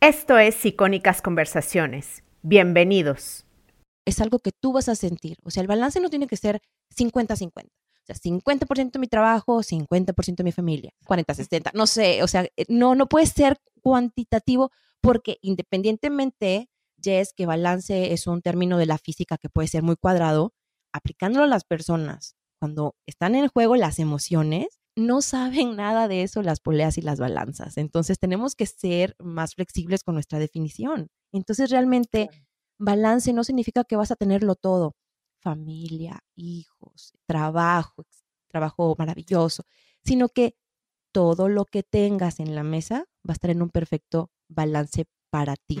Esto es Icónicas Conversaciones. Bienvenidos. Es algo que tú vas a sentir. O sea, el balance no tiene que ser 50-50. O sea, 50% de mi trabajo, 50% de mi familia, 40-60, no sé, o sea, no, no puede ser cuantitativo porque independientemente, Jess, que balance es un término de la física que puede ser muy cuadrado, aplicándolo a las personas, cuando están en juego las emociones, no saben nada de eso las poleas y las balanzas. Entonces tenemos que ser más flexibles con nuestra definición. Entonces realmente balance no significa que vas a tenerlo todo. Familia, hijos, trabajo, trabajo maravilloso, sino que todo lo que tengas en la mesa va a estar en un perfecto balance para ti.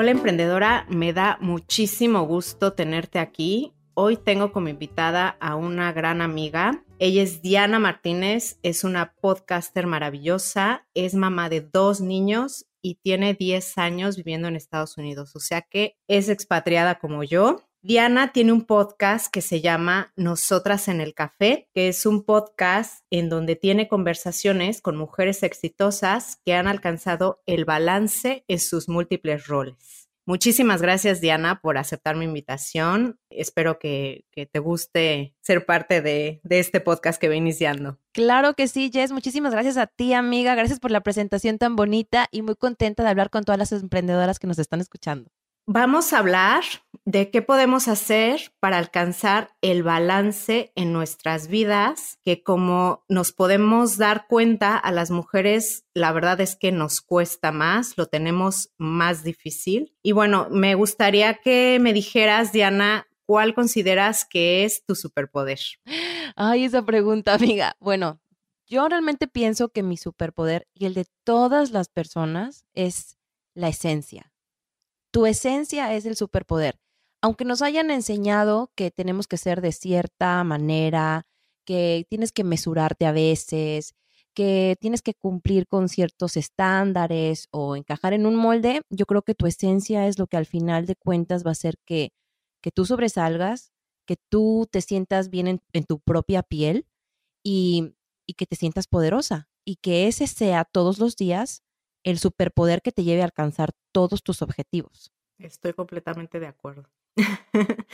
Hola emprendedora, me da muchísimo gusto tenerte aquí. Hoy tengo como invitada a una gran amiga. Ella es Diana Martínez, es una podcaster maravillosa, es mamá de dos niños y tiene 10 años viviendo en Estados Unidos, o sea que es expatriada como yo. Diana tiene un podcast que se llama Nosotras en el Café, que es un podcast en donde tiene conversaciones con mujeres exitosas que han alcanzado el balance en sus múltiples roles. Muchísimas gracias, Diana, por aceptar mi invitación. Espero que, te guste ser parte de, de este podcast que va iniciando. Claro que sí, Jess. Muchísimas gracias a ti, amiga. Gracias por la presentación tan bonita y muy contenta de hablar con todas las emprendedoras que nos están escuchando. Vamos a hablar de qué podemos hacer para alcanzar el balance en nuestras vidas, que como nos podemos dar cuenta a las mujeres, la verdad es que nos cuesta más, lo tenemos más difícil. Y bueno, me gustaría que me dijeras, Diana, ¿cuál consideras que es tu superpoder? Ay, esa pregunta, amiga. Bueno, yo realmente pienso que mi superpoder y el de todas las personas es la esencia tu esencia es el superpoder. Aunque nos hayan enseñado que tenemos que ser de cierta manera, que tienes que mesurarte a veces, que tienes que cumplir con ciertos estándares o encajar en un molde, yo creo que tu esencia es lo que al final de cuentas va a hacer que, que tú sobresalgas, que tú te sientas bien en, en tu propia piel y, y que te sientas poderosa y que ese sea todos los días el superpoder que te lleve a alcanzar todos tus objetivos. Estoy completamente de acuerdo.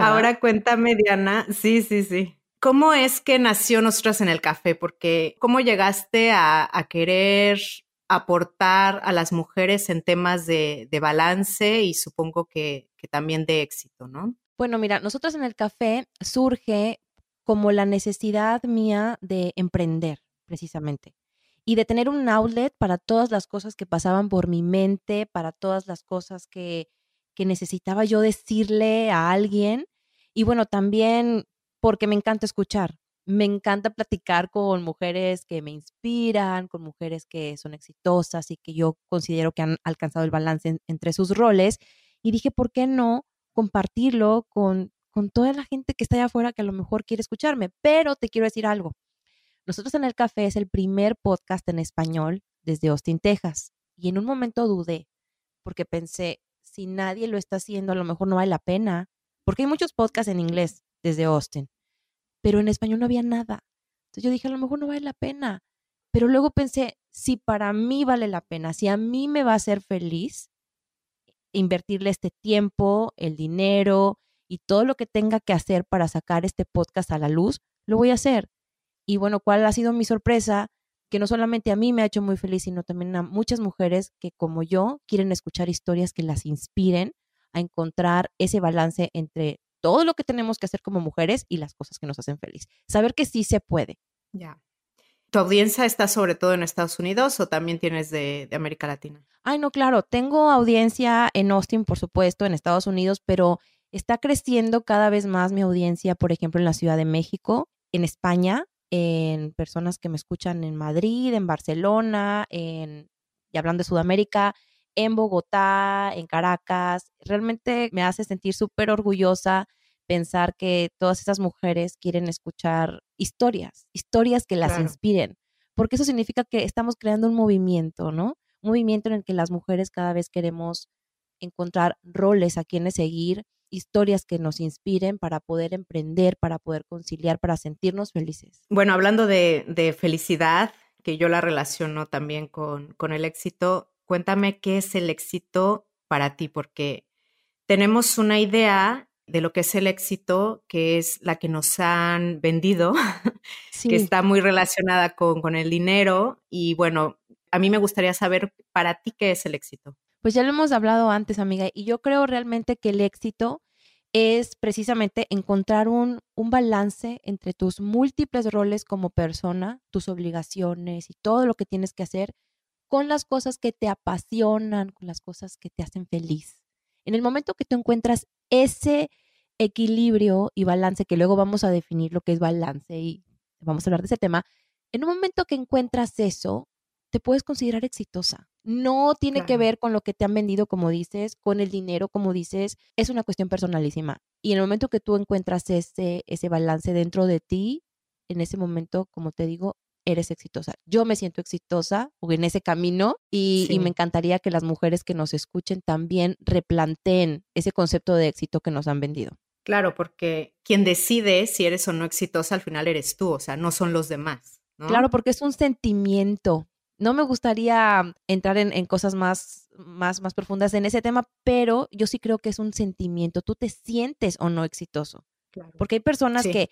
Ahora cuéntame, Diana, sí, sí, sí. ¿Cómo es que nació Nosotras en el Café? Porque, ¿cómo llegaste a, querer aportar a las mujeres en temas de, balance y supongo que, que, también de éxito, ¿no? Bueno, mira, Nosotras en el Café surge como la necesidad mía de emprender, precisamente y de tener un outlet para todas las cosas que pasaban por mi mente, para todas las cosas que, que necesitaba yo decirle a alguien. Y bueno, también porque me encanta escuchar. Me encanta platicar con mujeres que me inspiran, con mujeres que son exitosas y que yo considero que han alcanzado el balance entre sus roles. Y dije, ¿por qué no compartirlo con, con toda la gente que está allá afuera que a lo mejor quiere escucharme? Pero te quiero decir algo. Nosotros en el café es el primer podcast en español desde Austin, Texas. Y en un momento dudé, porque pensé, si nadie lo está haciendo, a lo mejor no vale la pena, porque hay muchos podcasts en inglés desde Austin, pero en español no había nada. Entonces yo dije, a lo mejor no vale la pena. Pero luego pensé, si para mí vale la pena, si a mí me va a hacer feliz invertirle este tiempo, el dinero y todo lo que tenga que hacer para sacar este podcast a la luz, lo voy a hacer. Y bueno, ¿cuál ha sido mi sorpresa? Que no solamente a mí me ha hecho muy feliz, sino también a muchas mujeres que como yo quieren escuchar historias que las inspiren a encontrar ese balance entre todo lo que tenemos que hacer como mujeres y las cosas que nos hacen feliz. Saber que sí se puede. Ya. ¿Tu audiencia está sobre todo en Estados Unidos o también tienes de, de, América Latina? Ay, no, claro, tengo audiencia en Austin, por supuesto, en Estados Unidos, pero está creciendo cada vez más mi audiencia, por ejemplo, en la Ciudad de México en España, en personas que me escuchan en Madrid, en Barcelona, en, y hablando de Sudamérica, en Bogotá, en Caracas. Realmente me hace sentir súper orgullosa pensar que todas esas mujeres quieren escuchar historias, historias que las inspiren, porque eso significa que estamos creando un movimiento, ¿no? Un movimiento en el que las mujeres cada vez queremos encontrar roles a quienes seguir, historias que nos inspiren para poder emprender, para poder conciliar, para sentirnos felices. Bueno, hablando de, felicidad, que yo la relaciono también con, con el éxito, cuéntame qué es el éxito para ti, porque tenemos una idea de lo que es el éxito, que es la que nos han vendido, que está muy relacionada con, con el dinero. Y bueno, a mí me gustaría saber para ti qué es el éxito. Pues ya lo hemos hablado antes, amiga, y yo creo realmente que el éxito es precisamente encontrar un, un, balance entre tus múltiples roles como persona, tus obligaciones y todo lo que tienes que hacer con las cosas que te apasionan, con las cosas que te hacen feliz. En el momento que tú encuentras ese equilibrio y balance, que luego vamos a definir lo que es balance y vamos a hablar de ese tema, en un momento que encuentras eso, te puedes considerar exitosa. No tiene que ver con lo que te han vendido, como dices, con el dinero, como dices, es una cuestión personalísima. Y en el momento que tú encuentras ese, ese balance dentro de ti, en ese momento, como te digo, eres exitosa. Yo me siento exitosa en ese camino y, y, me encantaría que las mujeres que nos escuchen también replanteen ese concepto de éxito que nos han vendido. Claro, porque quien decide si eres o no exitosa al final eres tú, o sea, no son los demás. Claro, porque es un sentimiento, no me gustaría entrar en, cosas más, más, más profundas en ese tema, pero yo sí creo que es un sentimiento. Tú te sientes o no exitoso. Porque hay personas que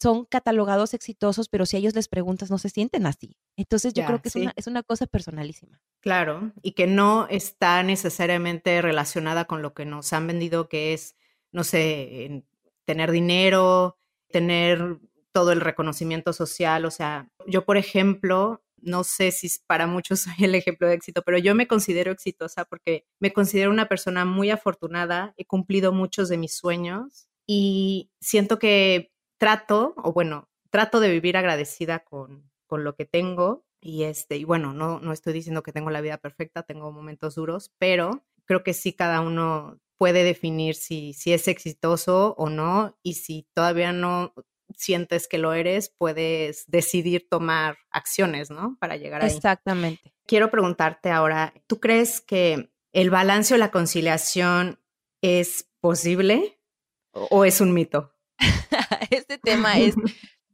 son catalogados exitosos, pero si a ellos les preguntas, no se sienten así. Entonces yo creo que es, una, es una cosa personalísima. Claro, y que no está necesariamente relacionada con lo que nos han vendido, que es, no sé, tener dinero, tener todo el reconocimiento social. O sea, yo, por ejemplo, no sé si para muchos soy el ejemplo de éxito, pero yo me considero exitosa porque me considero una persona muy afortunada, he cumplido muchos de mis sueños y siento que trato, o bueno, trato de vivir agradecida con, con lo que tengo y este, y bueno, no, no estoy diciendo que tengo la vida perfecta, tengo momentos duros, pero creo que sí cada uno puede definir si, si es exitoso o no y si todavía no sientes que lo eres, puedes decidir tomar acciones, ¿no? Para llegar ahí. Exactamente. Quiero preguntarte ahora, ¿tú crees que el balance o la conciliación es posible o es un mito? este tema es,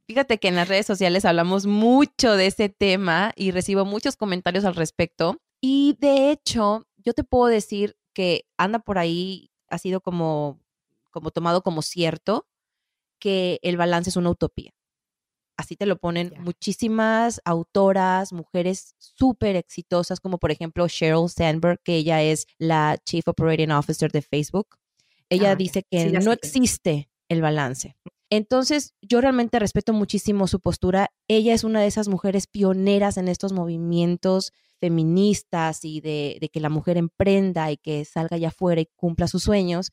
fíjate que en las redes sociales hablamos mucho de ese tema y recibo muchos comentarios al respecto. Y de hecho, yo te puedo decir que anda por ahí, ha sido como, como tomado como cierto, que el balance es una utopía. Así te lo ponen muchísimas autoras, mujeres súper exitosas, como por ejemplo Sheryl Sandberg, que ella es la Chief Operating Officer de Facebook. Ella ah, dice que no existe el balance. Entonces, yo realmente respeto muchísimo su postura. Ella es una de esas mujeres pioneras en estos movimientos feministas y de, de que la mujer emprenda y que salga allá afuera y cumpla sus sueños.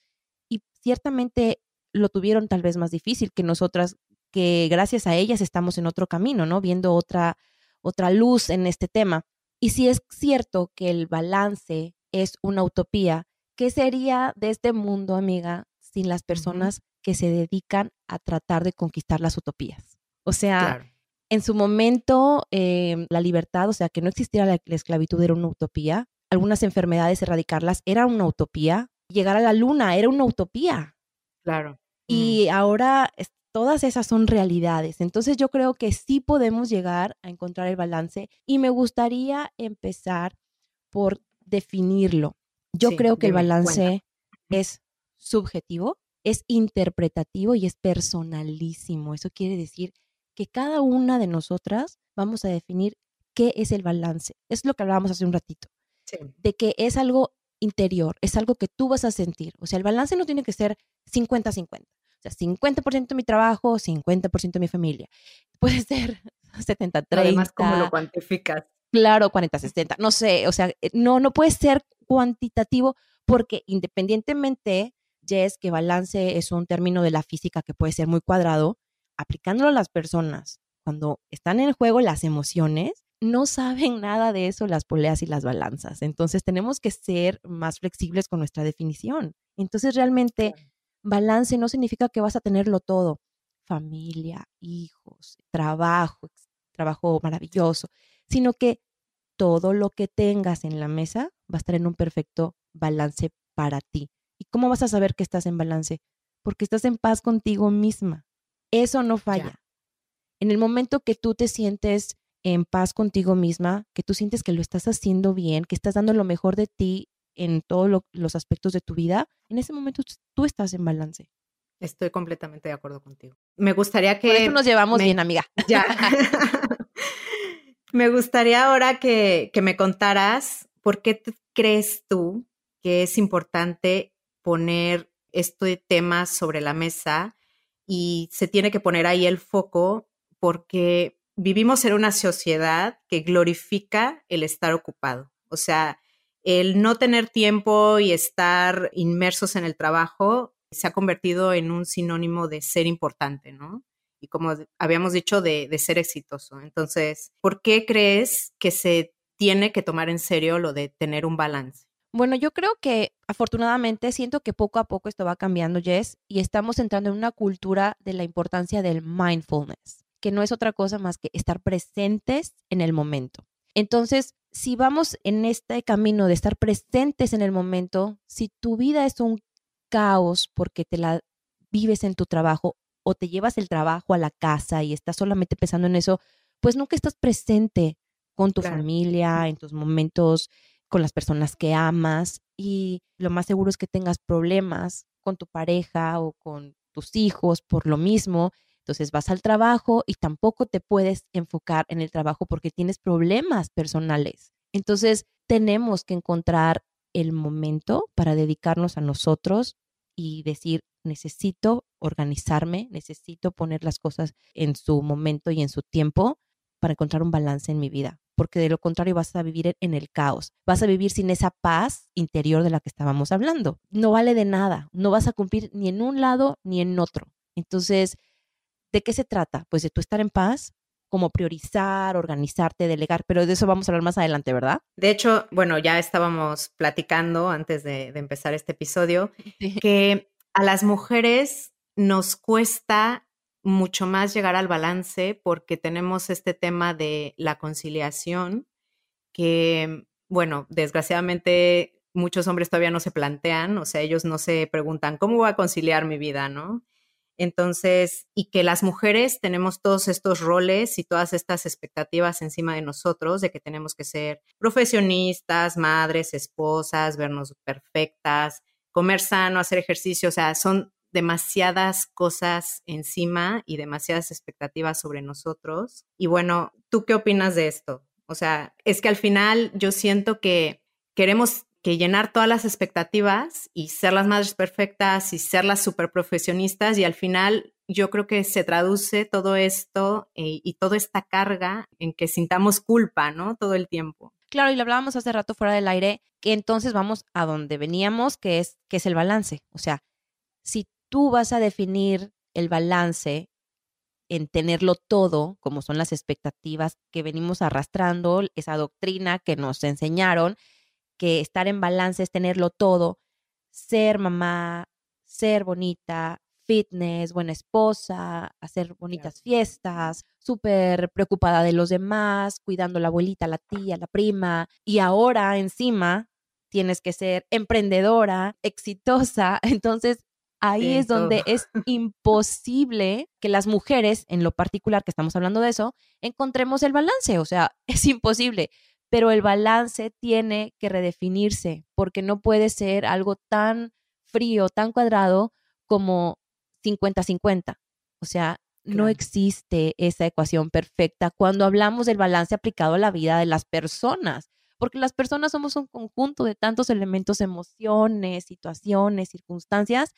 Y ciertamente lo tuvieron tal vez más difícil que nosotras, que gracias a ellas estamos en otro camino, ¿no? Viendo otra, otra luz en este tema. Y si es cierto que el balance es una utopía, ¿qué sería de este mundo, amiga, sin las personas que se dedican a tratar de conquistar las utopías? O sea, en su momento, em, la libertad, o sea, que no existiera la, la esclavitud era una utopía, algunas enfermedades, erradicarlas era una utopía, llegar a la luna era una utopía. Claro. Y ahora todas esas son realidades. Entonces yo creo que sí podemos llegar a encontrar el balance y me gustaría empezar por definirlo. Yo creo que el balance es subjetivo, es interpretativo y es personalísimo. Eso quiere decir que cada una de nosotras vamos a definir qué es el balance. Es lo que hablábamos hace un ratito. De que es algo interior, es algo que tú vas a sentir. O sea, el balance no tiene que ser 50-50. O sea, 50% mi trabajo, 50% mi familia. Puede ser 70-30. Además, ¿cómo lo cuantificas? Claro, 40-60. No sé, o sea, eh, no, no puede ser cuantitativo porque independientemente, Jess, que balance es un término de la física que puede ser muy cuadrado, aplicándolo a las personas, cuando están en juego las emociones, no saben nada de eso las poleas y las balanzas. Entonces tenemos que ser más flexibles con nuestra definición. Entonces realmente balance no significa que vas a tenerlo todo. Familia, hijos, trabajo, trabajo maravilloso, sino que todo lo que tengas en la mesa va a estar en un perfecto balance para ti. ¿Y cómo vas a saber que estás en balance? Porque estás en paz contigo misma. Eso no falla. En el momento que tú te sientes en paz contigo misma, que tú sientes que lo estás haciendo bien, que estás dando lo mejor de ti en todos los aspectos de tu vida, en ese momento tú estás en balance. Estoy completamente de acuerdo contigo. Me gustaría que... Por eso nos llevamos bien, amiga. Ya. me gustaría ahora que, que me contaras por qué crees tú que es importante poner este tema sobre la mesa y se tiene que poner ahí el foco porque vivimos en una sociedad que glorifica el estar ocupado. O sea, el no tener tiempo y estar inmersos en el trabajo se ha convertido en un sinónimo de ser importante, ¿no? Y como habíamos dicho, de, ser exitoso. Entonces, ¿por qué crees que se tiene que tomar en serio lo de tener un balance? Bueno, yo creo que afortunadamente siento que poco a poco esto va cambiando, Jess, y estamos entrando en una cultura de la importancia del mindfulness, que no es otra cosa más que estar presentes en el momento. Entonces, si vamos en este camino de estar presentes en el momento, si tu vida es un caos porque te la vives en tu trabajo o te llevas el trabajo a la casa y estás solamente pensando en eso, pues nunca estás presente con tu familia, en tus momentos con las personas que amas y lo más seguro es que tengas problemas con tu pareja o con tus hijos por lo mismo. Entonces vas al trabajo y tampoco te puedes enfocar en el trabajo porque tienes problemas personales. Entonces tenemos que encontrar el momento para dedicarnos a nosotros y decir, necesito organizarme, necesito poner las cosas en su momento y en su tiempo para encontrar un balance en mi vida porque de lo contrario vas a vivir en el caos, vas a vivir sin esa paz interior de la que estábamos hablando. No vale de nada, no vas a cumplir ni en un lado ni en otro. Entonces, ¿de qué se trata? Pues de tú estar en paz, como priorizar, organizarte, delegar, pero de eso vamos a hablar más adelante, ¿verdad? De hecho, bueno, ya estábamos platicando antes de, empezar este episodio que a las mujeres nos cuesta mucho más llegar al balance porque tenemos este tema de la conciliación que, bueno, desgraciadamente muchos hombres todavía no se plantean, o sea, ellos no se preguntan, ¿cómo voy a conciliar mi vida, no? Entonces, y que las mujeres tenemos todos estos roles y todas estas expectativas encima de nosotros de que tenemos que ser profesionistas, madres, esposas, vernos perfectas, comer sano, hacer ejercicio, o sea, son demasiadas cosas encima y demasiadas expectativas sobre nosotros. Y bueno, ¿tú qué opinas de esto? O sea, es que al final yo siento que queremos que llenar todas las expectativas y ser las madres perfectas y ser las super profesionistas y al final yo creo que se traduce todo esto eh, y toda esta carga en que sintamos culpa, ¿no? Todo el tiempo. Claro, y lo hablábamos hace rato fuera del aire, que entonces vamos a donde veníamos, que es, que es el balance. O sea, si tú vas a definir el balance en tenerlo todo, como son las expectativas que venimos arrastrando, esa doctrina que nos enseñaron, que estar en balance es tenerlo todo, ser mamá, ser bonita, fitness, buena esposa, hacer bonitas fiestas, súper preocupada de los demás, cuidando a la abuelita, la tía, la prima, y ahora encima tienes que ser emprendedora, exitosa, entonces ahí es donde es imposible que las mujeres, en lo particular que estamos hablando de eso, encontremos el balance. O sea, es imposible. Pero el balance tiene que redefinirse porque no puede ser algo tan frío, tan cuadrado como 50-50. O sea, no existe esa ecuación perfecta cuando hablamos del balance aplicado a la vida de las personas, porque las personas somos un conjunto de tantos elementos, emociones, situaciones, circunstancias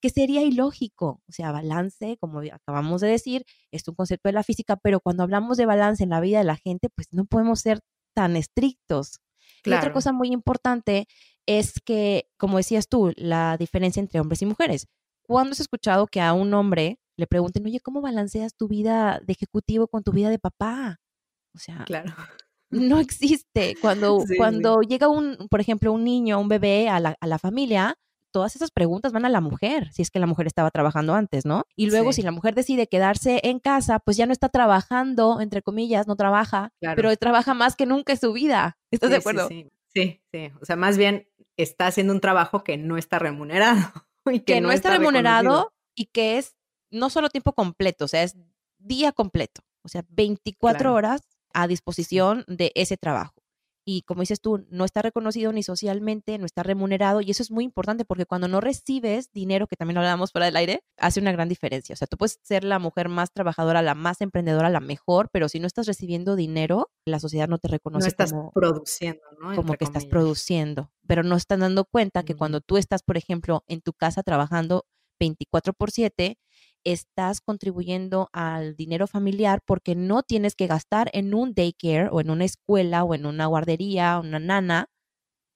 que sería ilógico. O sea, balance, como acabamos de decir, es un concepto de la física, pero cuando hablamos de balance en la vida de la gente, pues no podemos ser tan estrictos. Y otra cosa muy importante es que, como decías tú, la diferencia entre hombres y mujeres. ¿Cuándo has escuchado que a un hombre le pregunten, oye, ¿cómo balanceas tu vida de ejecutivo con tu vida de papá? O sea, claro. no existe. Cuando, cuando llega un, por ejemplo, un niño, un bebé a la, a la familia, todas esas preguntas van a la mujer, si es que la mujer estaba trabajando antes, ¿no? Y luego si la mujer decide quedarse en casa, pues ya no está trabajando, entre comillas, no trabaja, pero trabaja más que nunca en su vida. ¿Estás de acuerdo? Sí, sí, sí, O sea, más bien está haciendo un trabajo que no está remunerado. Y que, no, está, remunerado y que es no solo tiempo completo, o sea, es día completo, o sea, 24 horas a disposición de ese trabajo y como dices tú, no está reconocido ni socialmente, no está remunerado y eso es muy importante porque cuando no recibes dinero, que también lo hablábamos fuera del aire, hace una gran diferencia. O sea, tú puedes ser la mujer más trabajadora, la más emprendedora, la mejor, pero si no estás recibiendo dinero, la sociedad no te reconoce. No estás produciendo, ¿no? Como que estás produciendo, pero no están dando cuenta que cuando tú estás, por ejemplo, en tu casa trabajando 24 por 7, estás contribuyendo al dinero familiar porque no tienes que gastar en un daycare o en una escuela o en una guardería o una nana.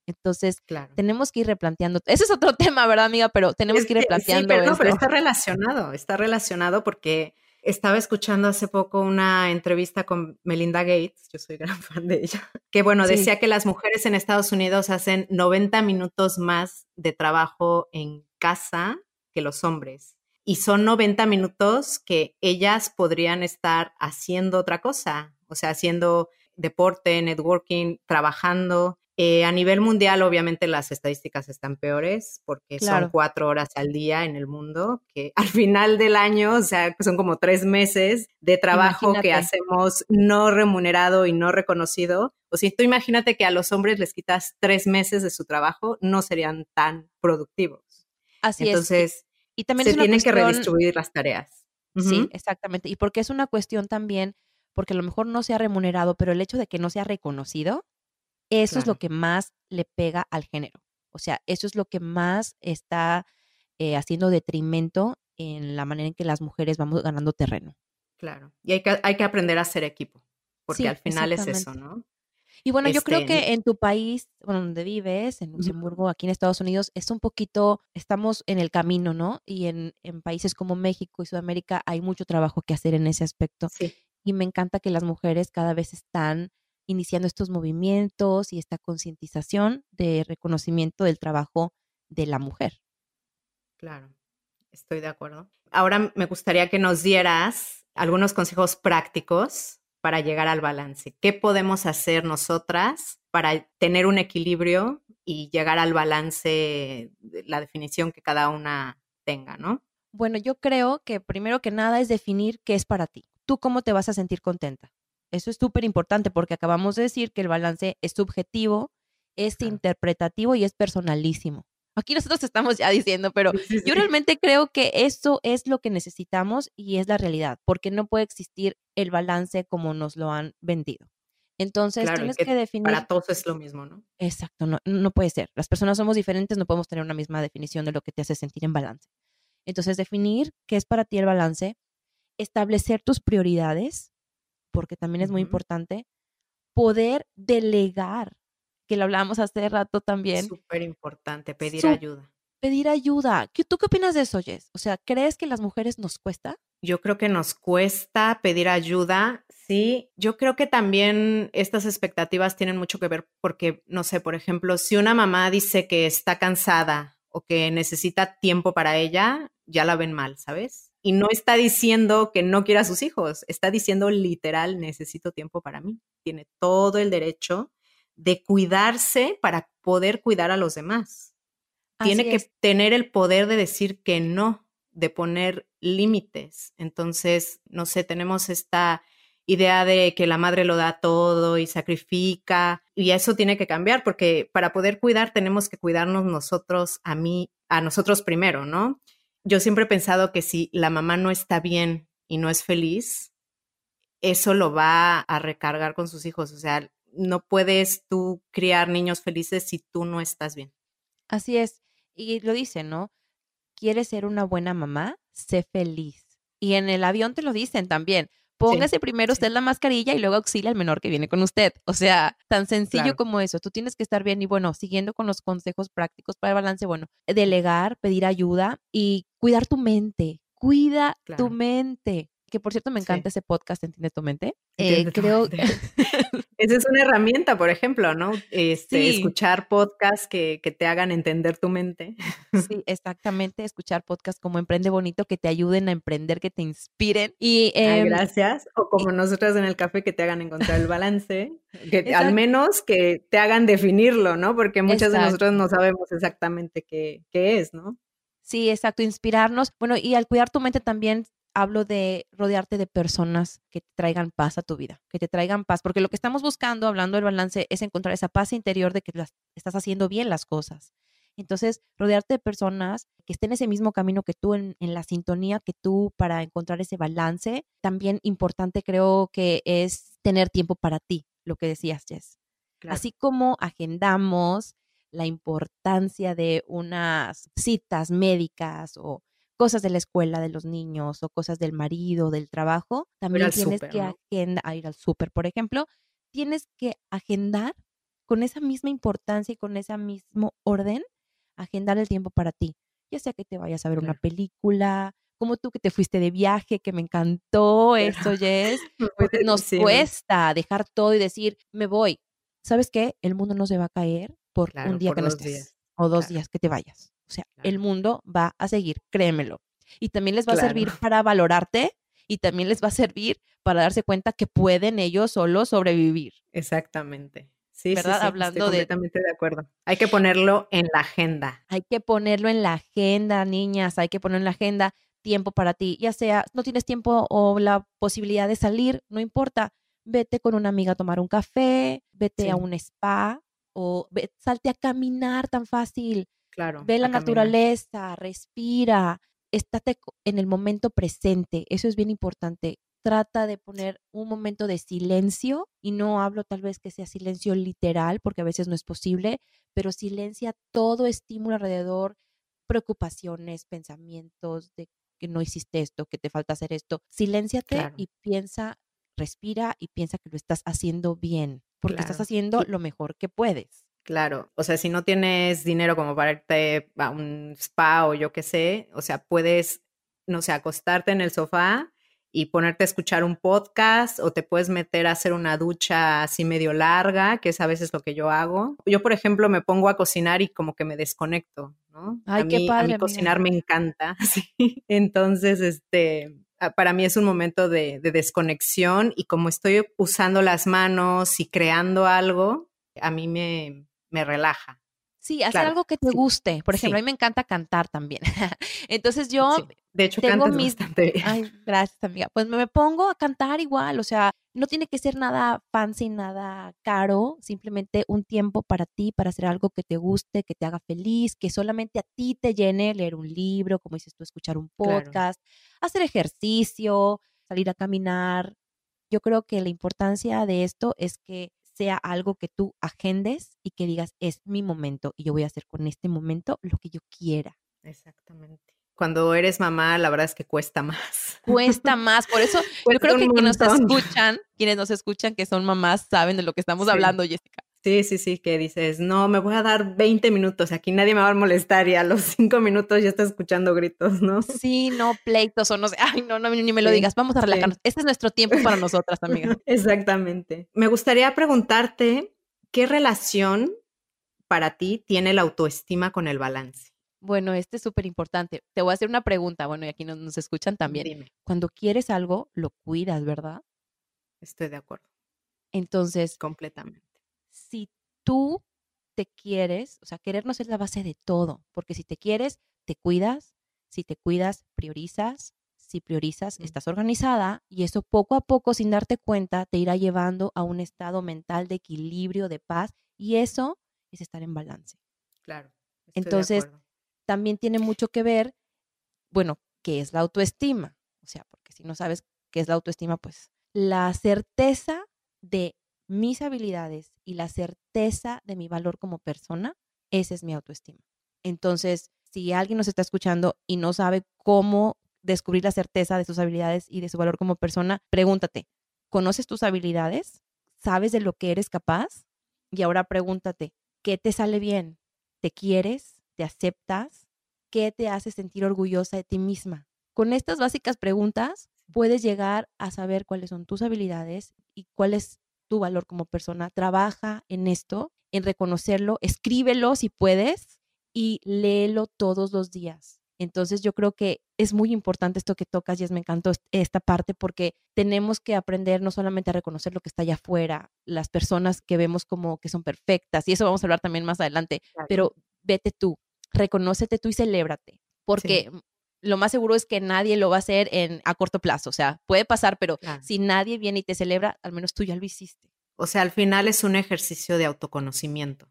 Entonces, tenemos que ir replanteando. Ese es otro tema, ¿verdad, amiga? Pero tenemos que ir replanteando. Sí, pero, pero está relacionado, está relacionado porque estaba escuchando hace poco una entrevista con Melinda Gates, yo soy gran fan de ella, que bueno, decía que las mujeres en Estados Unidos hacen 90 minutos más de trabajo en casa que los hombres y son 90 minutos que ellas podrían estar haciendo otra cosa, o sea, haciendo deporte, networking, trabajando. Eh, a nivel mundial, obviamente las estadísticas están peores porque son cuatro horas al día en el mundo, que al final del año, o sea, son como tres meses de trabajo que hacemos no remunerado y no reconocido. O sea, tú imagínate que a los hombres les quitas tres meses de su trabajo, no serían tan productivos. Así Entonces, y también se tienen que redistribuir las tareas. Sí, exactamente. Y porque es una cuestión también, porque a lo mejor no se ha remunerado, pero el hecho de que no sea reconocido, eso es lo que más le pega al género. O sea, eso es lo que más está eh, haciendo detrimento en la manera en que las mujeres vamos ganando terreno. Claro. Y hay que, hay que aprender a ser equipo, porque al final es eso, ¿no? Y bueno, yo creo que este en tu país, bueno, donde vives, en Luxemburgo, aquí en Estados Unidos, es un poquito, estamos en el camino, ¿no? Y en, en países como México y Sudamérica hay mucho trabajo que hacer en ese aspecto. Sí. Y me encanta que las mujeres cada vez están iniciando estos movimientos y esta concientización de reconocimiento del trabajo de la mujer. Claro, estoy de acuerdo. Ahora me gustaría que nos dieras algunos consejos prácticos para llegar al balance? ¿Qué podemos hacer nosotras para tener un equilibrio y llegar al balance, la definición que cada una tenga, ¿no? Bueno, yo creo que primero que nada es definir qué es para ti. ¿Tú cómo te vas a sentir contenta? Eso es súper importante porque acabamos de decir que el balance es subjetivo, es interpretativo y es personalísimo. Aquí nosotros estamos ya diciendo, pero yo realmente creo que eso es lo que necesitamos y es la realidad, porque no puede existir el balance como nos lo han vendido. Entonces tienes que, definir. Para todos es lo mismo, ¿no? Exacto, no, no puede ser. Las personas somos diferentes, no podemos tener una misma definición de lo que te hace sentir en balance. Entonces, definir qué es para ti el balance, establecer tus prioridades, porque también es muy importante, poder delegar que lo hablábamos hace rato también. Súper importante, pedir ayuda. Pedir ayuda. ¿Tú qué opinas de eso, Jess? O sea, ¿crees que las mujeres nos cuesta? Yo creo que nos cuesta pedir ayuda, sí. Yo creo que también estas expectativas tienen mucho que ver porque, no sé, por ejemplo, si una mamá dice que está cansada o que necesita tiempo para ella, ya la ven mal, ¿sabes? Y no está diciendo que no quiera a sus hijos, está diciendo literal, necesito tiempo para mí. Tiene todo el derecho de cuidarse para poder cuidar a los demás. Tiene que tener el poder de decir que no, de poner límites. Entonces, no sé, tenemos esta idea de que la madre lo da todo y sacrifica y eso tiene que cambiar porque para poder cuidar tenemos que cuidarnos nosotros a mí, a nosotros primero, ¿no? Yo siempre he pensado que si la mamá no está bien y no es feliz, eso lo va a recargar con sus hijos, o sea, no puedes tú criar niños felices si tú no estás bien. Así es. Y lo dicen, ¿no? ¿Quieres ser una buena mamá? Sé feliz. Y en el avión te lo dicen también. Póngase primero usted la mascarilla y luego auxilia al menor que viene con usted. O sea, tan sencillo como eso. Tú tienes que estar bien y bueno, siguiendo con los consejos prácticos para el balance, bueno, delegar, pedir ayuda y cuidar tu mente, Cuida tu mente. Que por cierto, me Sí. encanta ese podcast, Entiende tu mente. Eh, creo mente. Esa es una herramienta, por ejemplo, ¿no? Este, Sí. escuchar podcasts que, que te hagan entender tu mente. Sí, exactamente. Escuchar podcasts como Emprende Bonito que te ayuden a emprender, que te inspiren. Y Ay, em, gracias. O como nosotras en el café que te hagan encontrar el balance, que al menos que te hagan definirlo, ¿no? Porque muchas de nosotros no sabemos exactamente qué, qué es, ¿no? Sí, exacto, inspirarnos. Bueno, y al cuidar tu mente también hablo de rodearte de personas que te traigan paz a tu vida, que te traigan paz, porque lo que estamos buscando, hablando del balance, es encontrar esa paz interior de que las, estás haciendo bien las cosas. Entonces, rodearte de personas que estén en ese mismo camino que tú, en, en la sintonía que tú para encontrar ese balance. También importante creo que es tener tiempo para ti, lo que decías, Jess. Claro. Así como agendamos la importancia de unas citas médicas o cosas de la escuela de los niños o cosas del marido, del trabajo, también tienes que ¿no? agendar, a ir al súper, por ejemplo, tienes que agendar con esa misma importancia y con ese mismo orden, agendar el tiempo para ti, ya sea que te vayas a ver una película, como tú que te fuiste de viaje, que me encantó eso, Jess. Porque nos Sí, cuesta dejar todo y decir, me voy. ¿Sabes qué? El mundo no se va a caer por Claro, un día por que no estés días. o dos Claro. días que te vayas. O sea, el mundo va a seguir, créemelo. Y también les va a servir para valorarte y también les va a servir para darse cuenta que pueden ellos solos sobrevivir. Exactamente. Sí, sí, ¿Verdad? sí, Hablando estoy completamente de acuerdo. Hay que ponerlo en la agenda. Hay que ponerlo en la agenda, niñas, hay que poner en la agenda tiempo para ti, ya sea no tienes tiempo o la posibilidad de salir, no importa, vete con una amiga a tomar un café, vete a un spa o ve- salte a caminar tan fácil, Claro. ve la naturaleza, respira, estate en el momento presente, eso es bien importante. Trata de poner un momento de silencio y no hablo tal vez que sea silencio literal porque a veces no es posible, pero silencia todo estímulo alrededor, preocupaciones, pensamientos de que no hiciste esto, que te falta hacer esto. Silénciate Claro. y piensa, respira y piensa que lo estás haciendo bien, porque estás haciendo lo mejor que puedes. Claro, o sea, si no tienes dinero como para irte a un spa o yo qué sé, o sea, puedes, no sé, acostarte en el sofá y ponerte a escuchar un podcast o te puedes meter a hacer una ducha así medio larga, que es a veces lo que yo hago. Yo, por ejemplo, me pongo a cocinar y como que me desconecto, ¿no? Ay, a qué mí, a padre, mí amiga. cocinar me encanta, sí. Entonces, este, a- para mí es un momento de, de desconexión y como estoy usando las manos y creando algo, a mí me, me relaja. Sí, hacer Claro, algo que te sí, guste. Por ejemplo, sí. a mí me encanta cantar también. Entonces yo Sí. De hecho, tengo mis- bastante bien. Ay, gracias, amiga. Pues me pongo a cantar igual, o sea, no tiene que ser nada fancy, nada caro, simplemente un tiempo para ti, para hacer algo que te guste, que te haga feliz, que solamente a ti te llene, leer un libro, como dices tú, escuchar un Claro. podcast, hacer ejercicio, salir a caminar. Yo creo que la importancia de esto es que sea algo que tú agendes y que digas, es mi momento y yo voy a hacer con este momento lo que yo quiera. Exactamente. Cuando eres mamá, la verdad es que cuesta más. cuesta más. Por eso yo creo que quienes nos escuchan, quienes nos escuchan que son mamás, saben de lo que estamos Sí. hablando, Jessica. Sí, sí, sí, que dices, no, me voy a dar 20 minutos, aquí nadie me va a molestar y a los 5 minutos ya está escuchando gritos, ¿no? Sí, no, pleitos o no sé. Ay, no, no, ni me lo Sí, digas. Vamos a sí. relajarnos. Este es nuestro tiempo para nosotras, amiga. Exactamente. Me gustaría preguntarte, ¿qué relación para ti tiene la autoestima con el balance? Bueno, este es súper importante. Te voy a hacer una pregunta. Bueno, y aquí nos, nos escuchan también. Dime, Cuando quieres algo, lo cuidas, ¿verdad? estoy de acuerdo, Entonces, completamente. Si tú te quieres, o sea, querernos es la base de todo, porque si te quieres, te cuidas, si te cuidas, priorizas, si priorizas, Mm. estás organizada y eso poco a poco, sin darte cuenta, te irá llevando a un estado mental de equilibrio, de paz, y eso es estar en balance. Claro. Entonces. También tiene mucho que ver, bueno, qué es la autoestima, o sea, porque si no sabes qué es la autoestima, pues la certeza de mis habilidades y la certeza de mi valor como persona, esa es mi autoestima. Entonces, si alguien nos está escuchando y no sabe cómo descubrir la certeza de sus habilidades y de su valor como persona, pregúntate, ¿conoces tus habilidades? ¿Sabes de lo que eres capaz? Y ahora pregúntate, ¿qué te sale bien? ¿Te quieres? ¿Te aceptas? ¿Qué te hace sentir orgullosa de ti misma? Con estas básicas preguntas puedes llegar a saber cuáles son tus habilidades y cuál es tu valor como persona. Trabaja en esto, en reconocerlo, escríbelo si puedes y léelo todos los días. Entonces yo creo que es muy importante esto que tocas y es, me encantó esta parte porque tenemos que aprender no solamente a reconocer lo que está allá afuera, las personas que vemos como que son perfectas, y eso vamos a hablar también más adelante, pero vete tú, reconócete tú y celébrate, porque lo más seguro es que nadie lo va a hacer en, a corto plazo, o sea, puede pasar, pero si nadie viene y te celebra, al menos tú ya lo hiciste. O sea, al final es un ejercicio de autoconocimiento.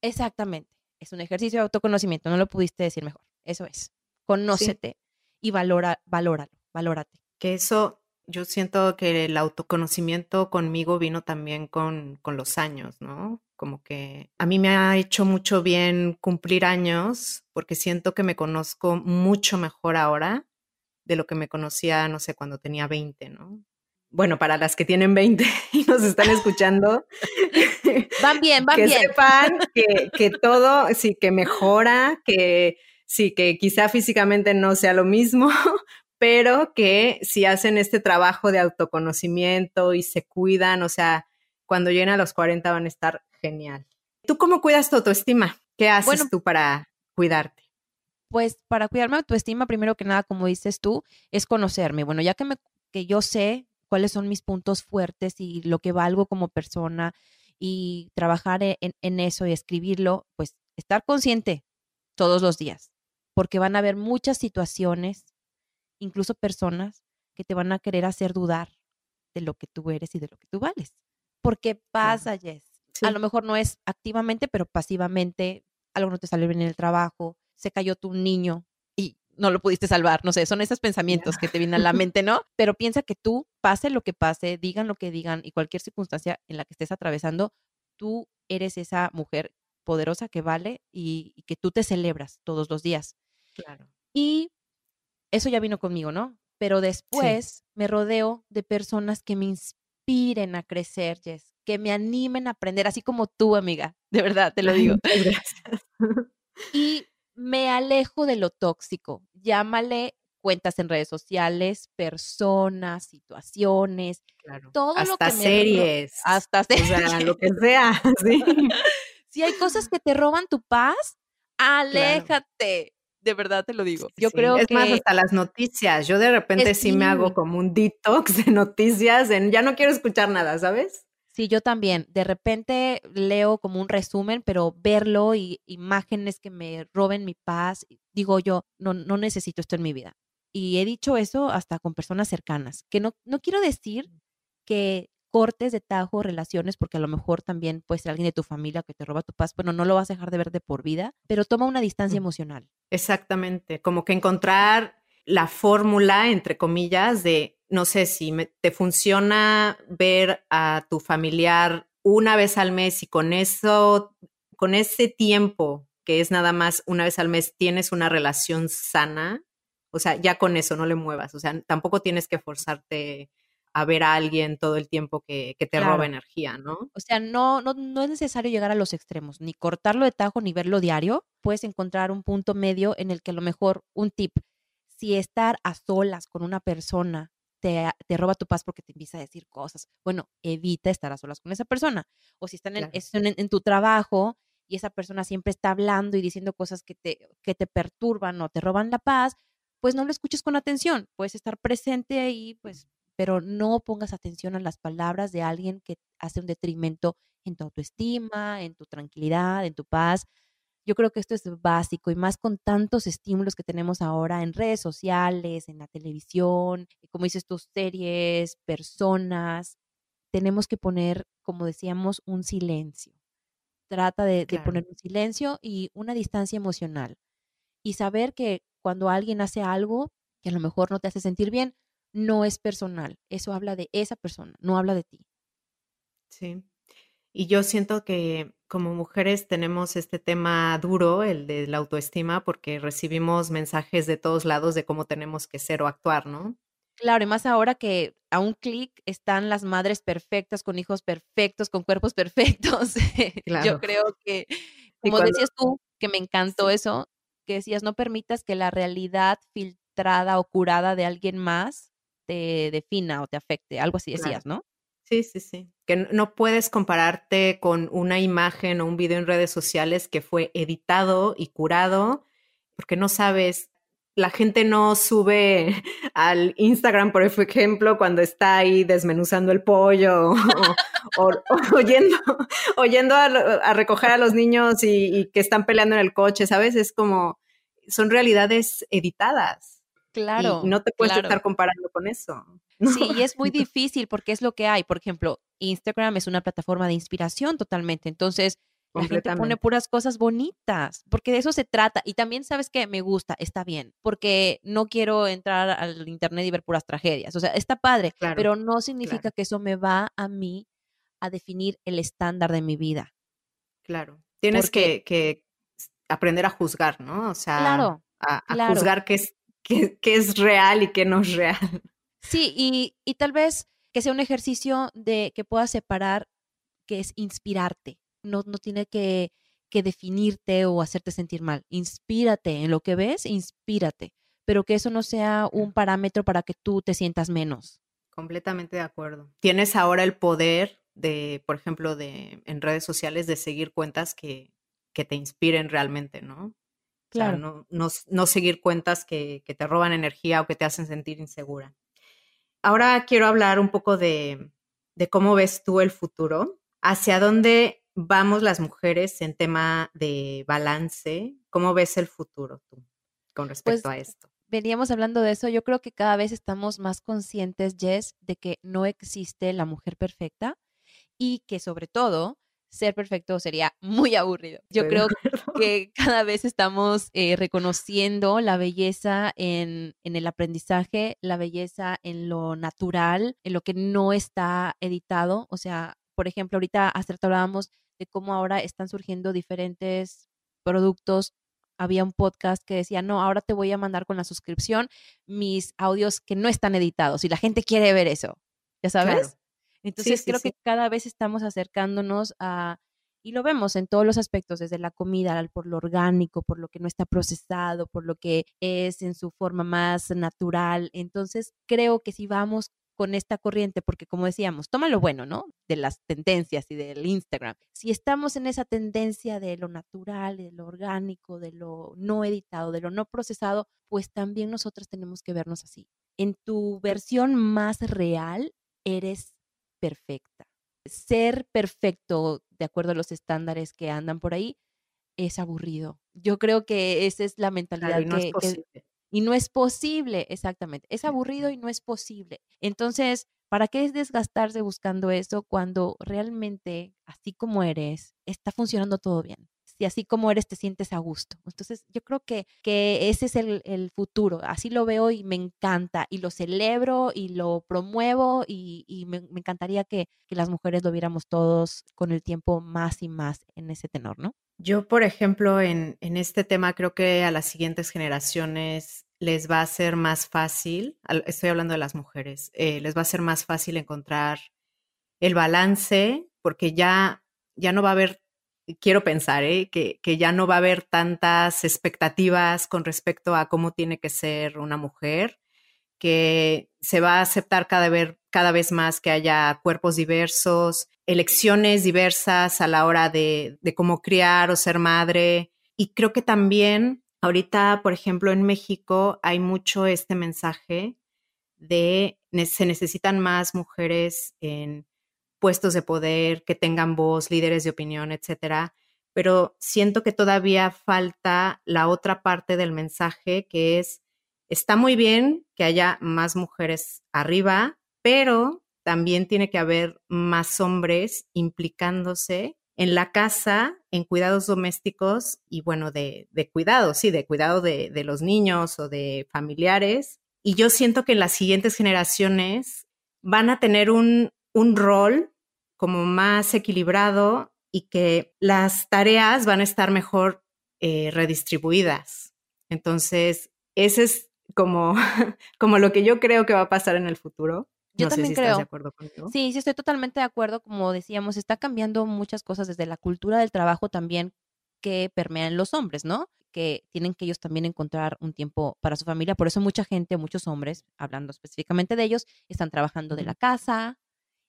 Exactamente, es un ejercicio de autoconocimiento, no lo pudiste decir mejor, eso es conócete y valora, valóralo, valórate. Que eso, yo siento que el autoconocimiento conmigo vino también con, con los años, ¿no? Como que a mí me ha hecho mucho bien cumplir años porque siento que me conozco mucho mejor ahora de lo que me conocía, no sé, cuando tenía 20, ¿no? Bueno, para las que tienen 20 y nos están escuchando, van bien, van que bien. sepan que, que todo, sí, que mejora, que sí, que quizá físicamente no sea lo mismo, pero que si hacen este trabajo de autoconocimiento y se cuidan, o sea, cuando lleguen a los 40 van a estar genial. ¿Tú cómo cuidas tu autoestima? ¿Qué haces tú para cuidarte? Pues para cuidarme autoestima, primero que nada, como dices tú, es conocerme. Bueno, ya que, me, que yo sé cuáles son mis puntos fuertes y lo que valgo como persona y trabajar e, en, en eso y escribirlo, pues estar consciente todos los días porque van a haber muchas situaciones, incluso personas, que te van a querer hacer dudar de lo que tú eres y de lo que tú vales. Porque pasa, Jess. A lo mejor no es activamente, pero pasivamente, algo no te salió bien en el trabajo, se cayó tu niño y no lo pudiste salvar, no sé, son esos pensamientos que te vienen a la mente, ¿no? Pero piensa que tú, pase lo que pase, digan lo que digan y cualquier circunstancia en la que estés atravesando, tú eres esa mujer poderosa que vale y, y que tú te celebras todos los días. Y eso ya vino conmigo, ¿no? Pero después me rodeo de personas que me inspiren a crecer, Jess, que me animen a aprender, así como tú, amiga, de verdad, te lo digo. Gracias. Y me alejo de lo tóxico. Llámale cuentas en redes sociales, personas, situaciones, claro. todo hasta lo que series, hasta series, o sea, lo que sea, sí. Si hay cosas que te roban tu paz, aléjate de verdad te lo digo. Yo creo es que... más, hasta las noticias. Yo de repente sí me hago como un detox de noticias, en ya no quiero escuchar nada, ¿sabes? Sí, yo también. De repente leo como un resumen, pero verlo y imágenes que me roben mi paz, digo yo, no, no necesito esto en mi vida. Y he dicho eso hasta con personas cercanas, que no, no quiero decir que cortes de tajo relaciones, porque a lo mejor también puede ser alguien de tu familia que te roba tu paz, bueno, no lo vas a dejar de ver de por vida, pero toma una distancia emocional. Exactamente, como que encontrar la fórmula, entre comillas, de, no sé si te funciona ver a tu familiar una vez al mes y con eso, con ese tiempo que es nada más una vez al mes, tienes una relación sana, o sea, ya con eso no le muevas, o sea, tampoco tienes que forzarte a ver a alguien todo el tiempo que, te roba energía, ¿no? O sea, no, no, no es necesario llegar a los extremos, ni cortarlo de tajo, ni verlo diario. Puedes encontrar un punto medio en el que a lo mejor un tip, si estar a solas con una persona te, te, roba tu paz porque te empieza a decir cosas. Bueno, evita estar a solas con esa persona. O si están en, en, tu trabajo y esa persona siempre está hablando y diciendo cosas que te, que te perturban o te roban la paz, pues no lo escuches con atención. Puedes estar presente ahí, pues pero no pongas atención a las palabras de alguien que hace un detrimento en tu autoestima, en tu tranquilidad, en tu paz. Yo creo que esto es básico y más con tantos estímulos que tenemos ahora en redes sociales, en la televisión, como dices tus series, personas. Tenemos que poner, como decíamos, un silencio. Trata de, de poner un silencio y una distancia emocional. Y saber que cuando alguien hace algo que a lo mejor no te hace sentir bien, no es personal, eso habla de esa persona, no habla de ti. Sí. Y yo siento que como mujeres tenemos este tema duro, el de la autoestima, porque recibimos mensajes de todos lados de cómo tenemos que ser o actuar, ¿no? Claro, y más ahora que a un clic están las madres perfectas, con hijos perfectos, con cuerpos perfectos. Yo creo que, como decías tú, que me encantó eso, que decías, no permitas que la realidad filtrada o curada de alguien más te defina o te afecte, algo así decías, ¿no? Sí, sí, sí. Que no puedes compararte con una imagen o un video en redes sociales que fue editado y curado, porque no sabes, la gente no sube al Instagram, por ejemplo, cuando está ahí desmenuzando el pollo o, oyendo a, recoger a los niños y, que están peleando en el coche, ¿sabes? Es como, son realidades editadas. Claro. Y no te puedes estar comparando con eso. Sí, y es muy difícil porque es lo que hay. Por ejemplo, Instagram es una plataforma de inspiración totalmente. Entonces, la gente pone puras cosas bonitas, porque de eso se trata. Y también sabes que me gusta, está bien, porque no quiero entrar al internet y ver puras tragedias. O sea, está padre, pero no significa que eso me va a mí a definir el estándar de mi vida. Claro. Tienes que, aprender a juzgar, ¿no? O sea, claro, a, juzgar qué es, qué, qué es real y qué no es real. Sí, y, y tal vez que sea un ejercicio de que puedas separar que es inspirarte. No, no tiene que, que definirte o hacerte sentir mal. Inspírate en lo que ves, inspírate, pero que eso no sea un parámetro para que tú te sientas menos. Completamente de acuerdo. Tienes ahora el poder de, por ejemplo, de en redes sociales de seguir cuentas que, que te inspiren realmente, ¿no? Claro. no, no, no, seguir cuentas que, que, te roban energía o que te hacen sentir insegura. Ahora quiero hablar un poco de, cómo ves tú el futuro, hacia dónde vamos las mujeres en tema de balance, cómo ves el futuro tú con respecto pues, a esto. Veníamos hablando de eso, yo creo que cada vez estamos más conscientes, Jess, de que no existe la mujer perfecta y que sobre todo ser perfecto sería muy aburrido. Yo creo que cada vez estamos eh, reconociendo la belleza en, en, el aprendizaje, la belleza en lo natural, en lo que no está editado. O sea, por ejemplo, ahorita hasta hablábamos de cómo ahora están surgiendo diferentes productos. Había un podcast que decía, no, ahora te voy a mandar con la suscripción mis audios que no están editados y la gente quiere ver eso. ¿Ya sabes? Entonces creo que cada vez estamos acercándonos a, y lo vemos en todos los aspectos, desde la comida, por lo orgánico, por lo que no está procesado, por lo que es en su forma más natural. Entonces creo que si vamos con esta corriente, porque como decíamos, toma lo bueno, ¿no? De las tendencias y del Instagram. Si estamos en esa tendencia de lo natural, de lo orgánico, de lo no editado, de lo no procesado, pues también nosotros tenemos que vernos así. En tu versión más real, eres perfecta. Ser perfecto de acuerdo a los estándares que andan por ahí es aburrido. Yo creo que esa es la mentalidad y no que, es posible. y no es posible, exactamente. Es aburrido y no es posible. Entonces, ¿para qué es desgastarse buscando eso cuando realmente, así como eres, está funcionando todo bien? Y así como eres te sientes a gusto. Entonces, yo creo que, que ese es el, futuro. Así lo veo y me encanta y lo celebro y lo promuevo y, me, encantaría que, las mujeres lo viéramos todos con el tiempo más y más en ese tenor, ¿no? Yo, por ejemplo, en, este tema creo que a las siguientes generaciones les va a ser más fácil, estoy hablando de las mujeres, eh, les va a ser más fácil encontrar el balance porque ya, ya no va a haber quiero pensar ¿eh? que, ya no va a haber tantas expectativas con respecto a cómo tiene que ser una mujer, que se va a aceptar cada vez, cada vez más que haya cuerpos diversos, elecciones diversas a la hora de, de cómo criar o ser madre. Y creo que también ahorita, por ejemplo, en México hay mucho este mensaje de se necesitan más mujeres en puestos de poder, que tengan voz, líderes de opinión, etcétera. Pero siento que todavía falta la otra parte del mensaje que es, está muy bien que haya más mujeres arriba, pero también tiene que haber más hombres implicándose en la casa, en cuidados domésticos y bueno, de, cuidado, sí, de cuidado de, de los niños o de familiares. Y yo siento que las siguientes generaciones van a tener un, un rol como más equilibrado y que las tareas van a estar mejor eh, redistribuidas. Entonces, ese es como, como lo que yo creo que va a pasar en el futuro. Yo también creo. de acuerdo conmigo. Sí, sí, estoy totalmente de acuerdo. Como decíamos, está cambiando muchas cosas desde la cultura del trabajo también que permean los hombres, ¿no? que tienen que ellos también encontrar un tiempo para su familia. Por eso mucha gente, muchos hombres, hablando específicamente de ellos, están trabajando de la casa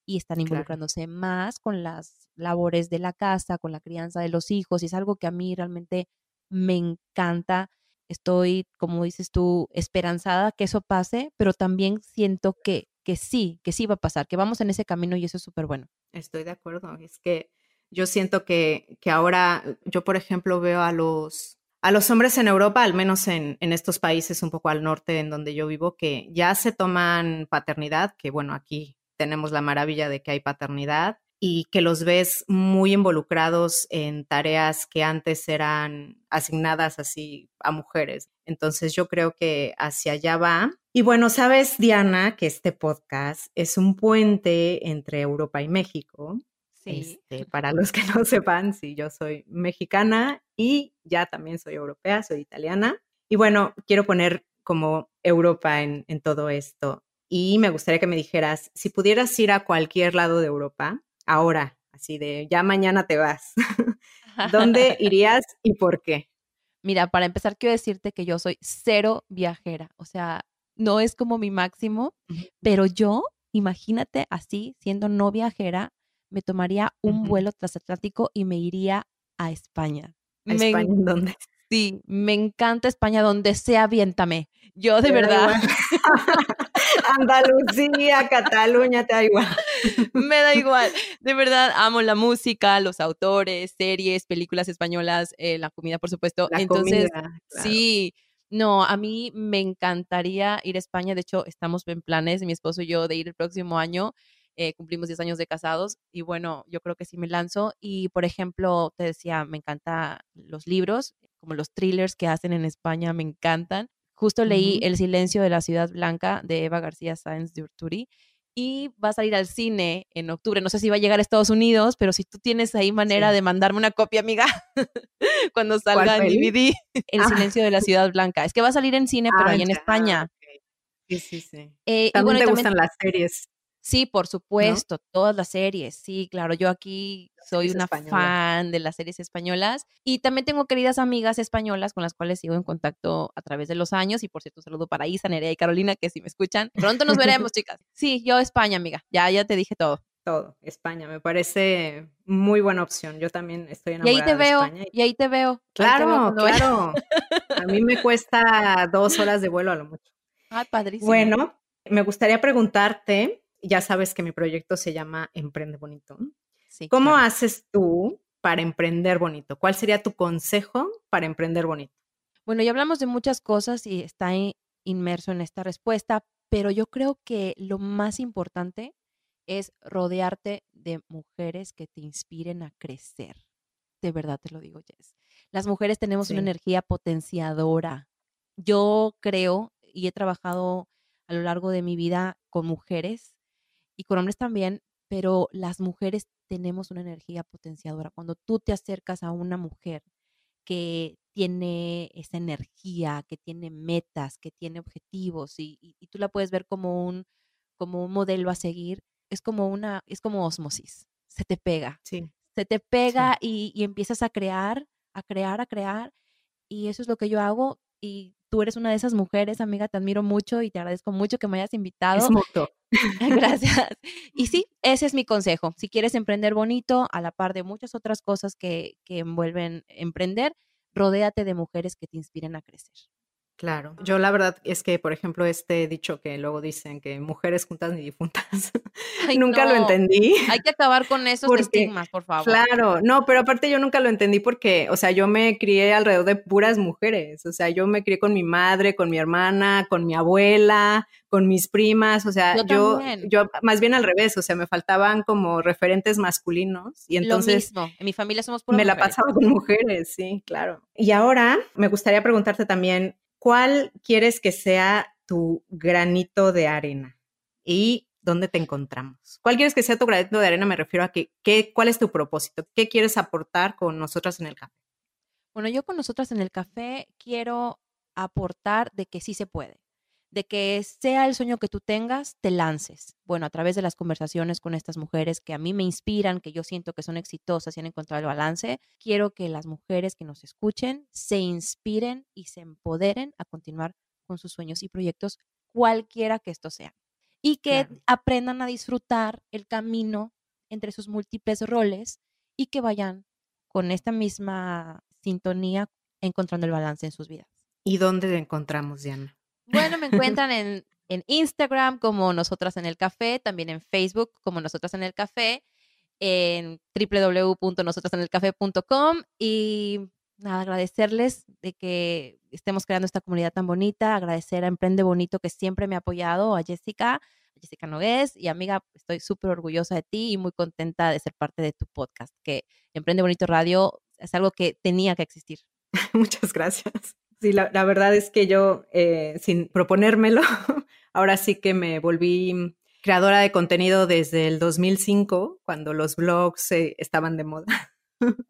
y están involucrándose más con las labores de la casa, con la crianza de los hijos. Y es algo que a mí realmente me encanta. Estoy, como dices tú, esperanzada que eso pase, pero también siento que, que sí, que sí va a pasar, que vamos en ese camino y eso es súper bueno. Estoy de acuerdo. Es que yo siento que, que ahora, yo por ejemplo veo a los, a los hombres en Europa, al menos en, en, estos países un poco al norte en donde yo vivo, que ya se toman paternidad, que bueno, aquí tenemos la maravilla de que hay paternidad y que los ves muy involucrados en tareas que antes eran asignadas así a mujeres. Entonces yo creo que hacia allá va. Y bueno, sabes, Diana, que este podcast es un puente entre Europa y México. Este, para los que no sepan, sí, yo soy mexicana y ya también soy europea, soy italiana. Y bueno, quiero poner como Europa en, en todo esto. Y me gustaría que me dijeras, si pudieras ir a cualquier lado de Europa, ahora, así de ya mañana te vas, ¿dónde irías y por qué? Mira, para empezar, quiero decirte que yo soy cero viajera, o sea, no es como mi máximo, pero yo, imagínate así, siendo no viajera, me tomaría un vuelo transatlántico y me iría a España. ¿A España en dónde? Sí, me encanta España, donde sea, aviéntame. Yo de verdad. Andalucía, Cataluña, te da igual. Me da igual. De verdad, amo la música, los autores, series, películas españolas, eh, la comida, por supuesto. Entonces, sí. No, a mí me encantaría ir a España. De hecho, estamos en planes, mi esposo y yo, de ir el próximo año. Eh, cumplimos 10 años de casados y bueno, yo creo que sí me lanzo. Y por ejemplo, te decía, me encantan los libros, como los thrillers que hacen en España, me encantan. Justo leí El silencio de la ciudad blanca de Eva García Sáenz de Urturi y va a salir al cine en octubre. No sé si va a llegar a Estados Unidos, pero si tú tienes ahí manera de mandarme una copia, amiga, cuando salga en DVD, El ah. silencio de la ciudad blanca. Es que va a salir en cine, pero ah, ahí en España. Sí, sí, sí. Eh, también te gustan las series. Sí, por supuesto, todas las series, sí, claro, yo aquí soy una fan de las series españolas y también tengo queridas amigas españolas con las cuales sigo en contacto a través de los años y por cierto saludo para Isa, Nerea y Carolina que si me escuchan, pronto nos veremos chicas. Sí, yo España, amiga, ya, ya te dije todo. Todo, España, me parece muy buena opción. Yo también estoy enamorada y ahí te veo, España. Y ahí te veo. Claro, claro. a mí me cuesta dos horas de vuelo a lo mucho. Ah, padrísimo. Bueno, me gustaría preguntarte ya sabes que mi proyecto se llama Emprende Bonito. ¿Cómo haces tú para emprender bonito? ¿Cuál sería tu consejo para emprender bonito? Bueno, ya hablamos de muchas cosas y está inmerso en esta respuesta, pero yo creo que lo más importante es rodearte de mujeres que te inspiren a crecer. De verdad te lo digo, Jess. Las mujeres tenemos una energía potenciadora. Yo creo y he trabajado a lo largo de mi vida con mujeres y con hombres también, pero las mujeres tenemos una energía potenciadora. Cuando tú te acercas a una mujer que tiene esa energía, que tiene metas, que tiene objetivos y, tú la puedes ver como un, como un modelo a seguir, es como una, es como osmosis, se te pega. Sí. Se te pega y, y empiezas a crear, a crear, a crear. Y eso es lo que yo hago y tú eres una de esas mujeres, amiga, te admiro mucho y te agradezco mucho que me hayas invitado. Es mutuo. Gracias. Y sí, ese es mi consejo. Si quieres emprender bonito, a la par de muchas otras cosas que, que envuelven emprender, rodéate de mujeres que te inspiren a crecer. Claro, yo la verdad es que, por ejemplo, este dicho que luego dicen que mujeres juntas ni difuntas, nunca lo entendí. Hay que acabar con esos estigmas, por favor. Claro, no, pero aparte yo nunca lo entendí porque, o sea, yo me crié alrededor de puras mujeres, o sea, yo me crié con mi madre, con mi hermana, con mi abuela, con mis primas, o sea, yo, yo, más bien al revés, o sea, me faltaban como referentes masculinos y entonces... Lo mismo, en mi familia somos puras Me la pasaba con mujeres, sí, claro. Y ahora me gustaría preguntarte también, ¿cuál quieres que sea tu granito de arena? ¿Y dónde te encontramos? ¿Cuál quieres que sea tu granito de arena? Me refiero a que, ¿qué, ¿cuál es tu propósito? ¿Qué quieres aportar con nosotras en el café? Bueno, yo con nosotras en el café quiero aportar de que sí se puede, de que sea el sueño que tú tengas, te lances. Bueno, a través de las conversaciones con estas mujeres que a mí me inspiran, que yo siento que son exitosas y han encontrado el balance, quiero que las mujeres que nos escuchen se inspiren y se empoderen a continuar con sus sueños y proyectos, cualquiera que estos sean. Y que aprendan a disfrutar el camino entre sus múltiples roles y que vayan con esta misma sintonía encontrando el balance en sus vidas. ¿Y dónde te encontramos, Diana? Bueno, me encuentran en, en Instagram como Nosotras en el Café, también en Facebook como Nosotras en el Café, en www.nosotrasenelcafé.com y nada, agradecerles de que estemos creando esta comunidad tan bonita, agradecer a Emprende Bonito que siempre me ha apoyado, a Jessica, a Jessica Nogués y amiga, estoy súper orgullosa de ti y muy contenta de ser parte de tu podcast, que Emprende Bonito Radio es algo que tenía que existir. Muchas gracias. Sí, la, verdad es que yo, eh, sin proponérmelo, ahora sí que me volví creadora de contenido desde el 2005, cuando los blogs eh, estaban de moda.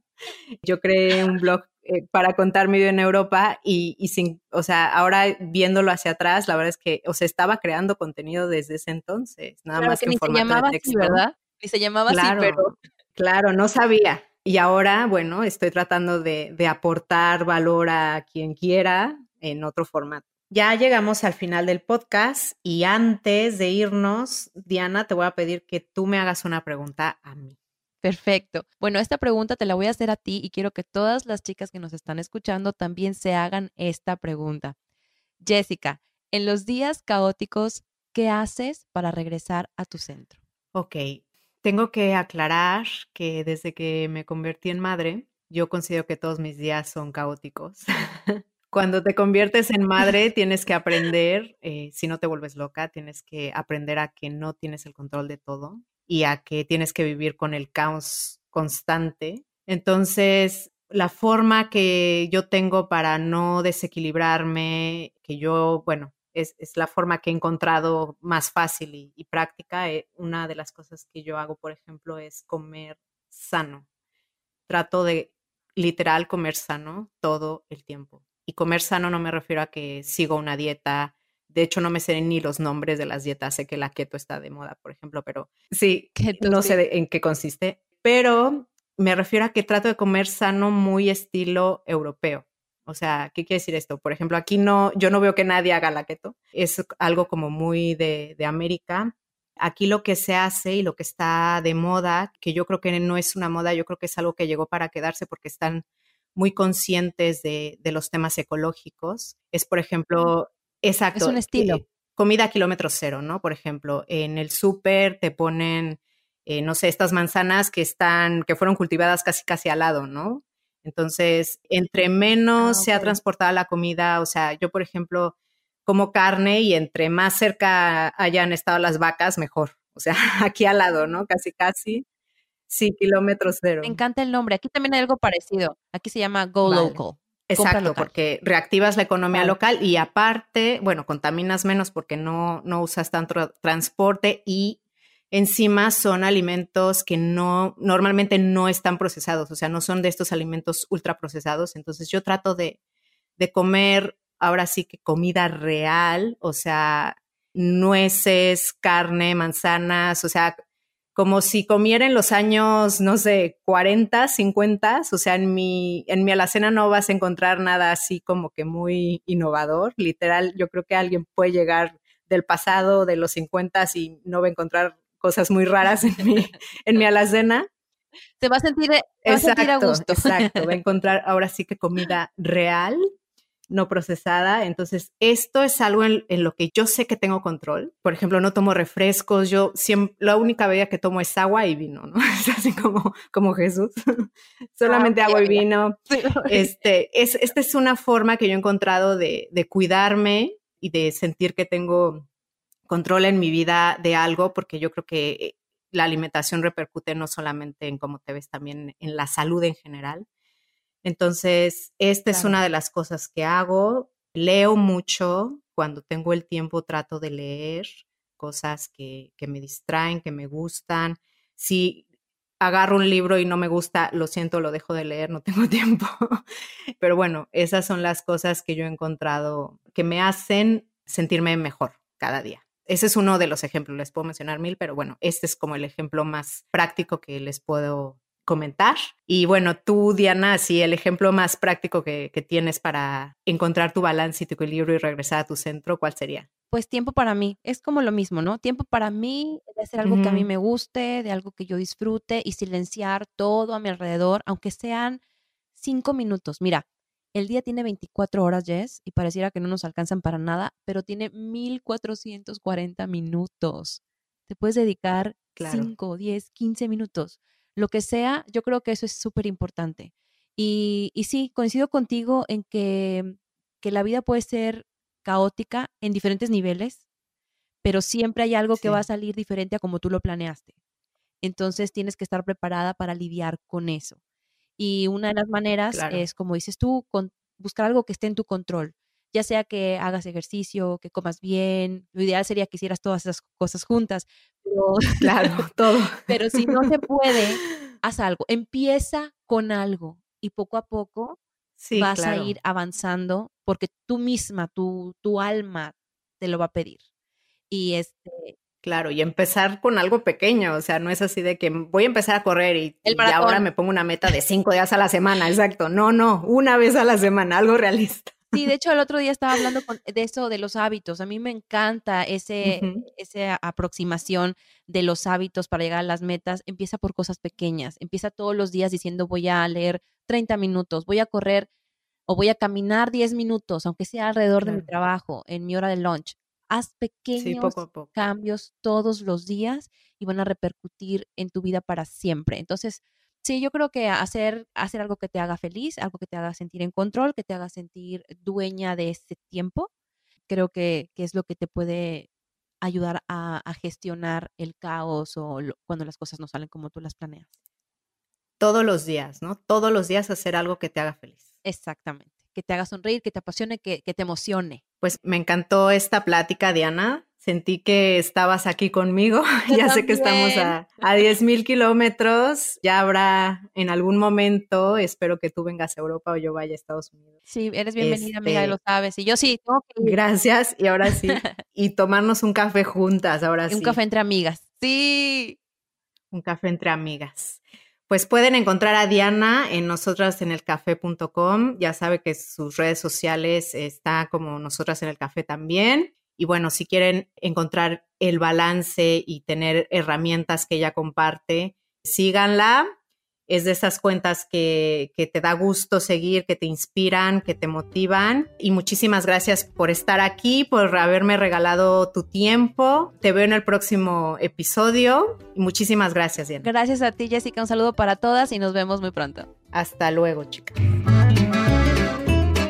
yo creé un blog eh, para contar mi vida en Europa y, sin, o sea, ahora viéndolo hacia atrás, la verdad es que, o sea, estaba creando contenido desde ese entonces, nada más que, en formato se llamaba de texto. ¿verdad? Ni se llamaba así, pero... Claro, no sabía. Y ahora, bueno, estoy tratando de, de aportar valor a quien quiera en otro formato. Ya llegamos al final del podcast y antes de irnos, Diana, te voy a pedir que tú me hagas una pregunta a mí. Perfecto. Bueno, esta pregunta te la voy a hacer a ti y quiero que todas las chicas que nos están escuchando también se hagan esta pregunta. Jessica, en los días caóticos, ¿qué haces para regresar a tu centro? Ok, tengo que aclarar que desde que me convertí en madre, yo considero que todos mis días son caóticos. Cuando te conviertes en madre, tienes que aprender, eh, si no te vuelves loca, tienes que aprender a que no tienes el control de todo y a que tienes que vivir con el caos constante. Entonces, la forma que yo tengo para no desequilibrarme, que yo, bueno, es, la forma que he encontrado más fácil y, práctica. Eh, una de las cosas que yo hago, por ejemplo, es comer sano. Trato de literal comer sano todo el tiempo. Y comer sano no me refiero a que sigo una dieta de hecho, no me sé ni los nombres de las dietas. Sé que la keto está de moda, por ejemplo, pero sí, no sé en qué consiste. Pero me refiero a que trato de comer sano muy estilo europeo. O sea, ¿qué quiere decir esto? Por ejemplo, aquí no, yo no veo que nadie haga la keto. Es algo como muy de, de América. Aquí lo que se hace y lo que está de moda, que yo creo que no es una moda, yo creo que es algo que llegó para quedarse porque están muy conscientes de, de los temas ecológicos. Es, por ejemplo, Exacto. Es un estilo. Eh, comida kilómetro cero, ¿no? Por ejemplo, en el súper te ponen, eh, no sé, estas manzanas que están, que fueron cultivadas casi casi al lado, ¿no? Entonces, entre menos ah, sea transportada la comida, o sea, yo, por ejemplo, como carne y entre más cerca hayan estado las vacas, mejor. O sea, aquí al lado, ¿no? Casi, casi. Sí, kilómetro cero. Me encanta el nombre. Aquí también hay algo parecido. Aquí se llama Go Local. Exacto, porque reactivas la economía local y aparte, bueno, contaminas menos porque no, no usas tanto transporte y encima son alimentos que no normalmente no están procesados, o sea, no son de estos alimentos ultraprocesados. Entonces yo trato de, de comer ahora sí que comida real, o sea, nueces, carne, manzanas, o sea, como si comiera en los años, no sé, 40, 50, o sea, en mi, en mi alacena no vas a encontrar nada así como que muy innovador, literal, yo creo que alguien puede llegar del pasado, de los 50 y no va a encontrar cosas muy raras en mi, en mi alacena. Se va a sentir, va a, sentir a gusto. Exacto, va a encontrar ahora sí que comida real no procesada. Entonces, esto es algo en, lo que yo sé que tengo control. Por ejemplo, no tomo refrescos, yo siempre, la única bebida que tomo es agua y vino, ¿no? Es así como, como Jesús. Solamente ah, agua y vino. Este, es, esta es una forma que yo he encontrado de, de cuidarme y de sentir que tengo control en mi vida de algo, porque yo creo que la alimentación repercute no solamente en cómo te ves, también en la salud en general. Entonces, esta es una de las cosas que hago. Leo mucho, cuando tengo el tiempo trato de leer cosas que, que me distraen, que me gustan. Si agarro un libro y no me gusta, lo siento, lo dejo de leer, no tengo tiempo. Pero bueno, esas son las cosas que yo he encontrado que me hacen sentirme mejor cada día. Ese es uno de los ejemplos, les puedo mencionar mil, pero bueno, este es como el ejemplo más práctico que les puedo comentar. Y bueno, tú, Diana, así el ejemplo más práctico que, tienes para encontrar tu balance y tu equilibrio y regresar a tu centro, ¿cuál sería? Pues tiempo para mí, es como lo mismo, ¿no? Tiempo para mí, de hacer algo que a mí me guste, de algo que yo disfrute y silenciar todo a mi alrededor, aunque sean cinco minutos. Mira, el día tiene 24 horas, Jess, y pareciera que no nos alcanzan para nada, pero tiene 1440 minutos. Te puedes dedicar 5, 10, 15 minutos lo que sea, yo creo que eso es súper importante. Y, y, sí, coincido contigo en que, que, la vida puede ser caótica en diferentes niveles, pero siempre hay algo que va a salir diferente a como tú lo planeaste. Entonces tienes que estar preparada para lidiar con eso. Y una de las maneras es, como dices tú, con, buscar algo que esté en tu control ya sea que hagas ejercicio, que comas bien, lo ideal sería que hicieras todas esas cosas juntas, pero, claro, todo. pero si no se puede, haz algo, empieza con algo y poco a poco vas a ir avanzando porque tú misma, tu, tu alma te lo va a pedir. Y este, Claro, y empezar con algo pequeño, o sea, no es así de que voy a empezar a correr y, y, ahora me pongo una meta de cinco días a la semana, exacto. No, no, una vez a la semana, algo realista. Sí, de hecho el otro día estaba hablando de eso, de los hábitos. A mí me encanta ese, esa aproximación de los hábitos para llegar a las metas. Empieza por cosas pequeñas. Empieza todos los días diciendo voy a leer 30 minutos, voy a correr o voy a caminar 10 minutos, aunque sea alrededor de mi trabajo, en mi hora de lunch. Haz pequeños cambios todos los días y van a repercutir en tu vida para siempre. Entonces, Sí, yo creo que hacer, hacer algo que te haga feliz, algo que te haga sentir en control, que te haga sentir dueña de ese tiempo, creo que, es lo que te puede ayudar a, gestionar el caos o cuando las cosas no salen como tú las planeas. Todos los días, ¿no? Todos los días hacer algo que te haga feliz. Exactamente, que te haga sonreír, que te apasione, que, que te emocione. Pues me encantó esta plática, Diana sentí que estabas aquí conmigo. ya sé que estamos a, a 10 mil kilómetros. Ya habrá en algún momento, espero que tú vengas a Europa o yo vaya a Estados Unidos. Sí, eres bienvenida, amiga, lo este sabes. Y yo sí. Gracias. Y ahora sí. y tomarnos un café juntas, ahora sí. Un café entre amigas. Sí. Un café entre amigas. Pues pueden encontrar a Diana en nosotras en el café.com. Ya sabe que sus redes sociales está como nosotras en el café también. Y bueno, si quieren encontrar el balance y tener herramientas que ella comparte, síganla. Es de esas cuentas que, que, te da gusto seguir, que te inspiran, que te motivan. Y muchísimas gracias por estar aquí, por haberme regalado tu tiempo. Te veo en el próximo episodio. Y muchísimas gracias, Diana. Gracias a ti, Jessica. Un saludo para todas y nos vemos muy pronto. Hasta luego, chicas.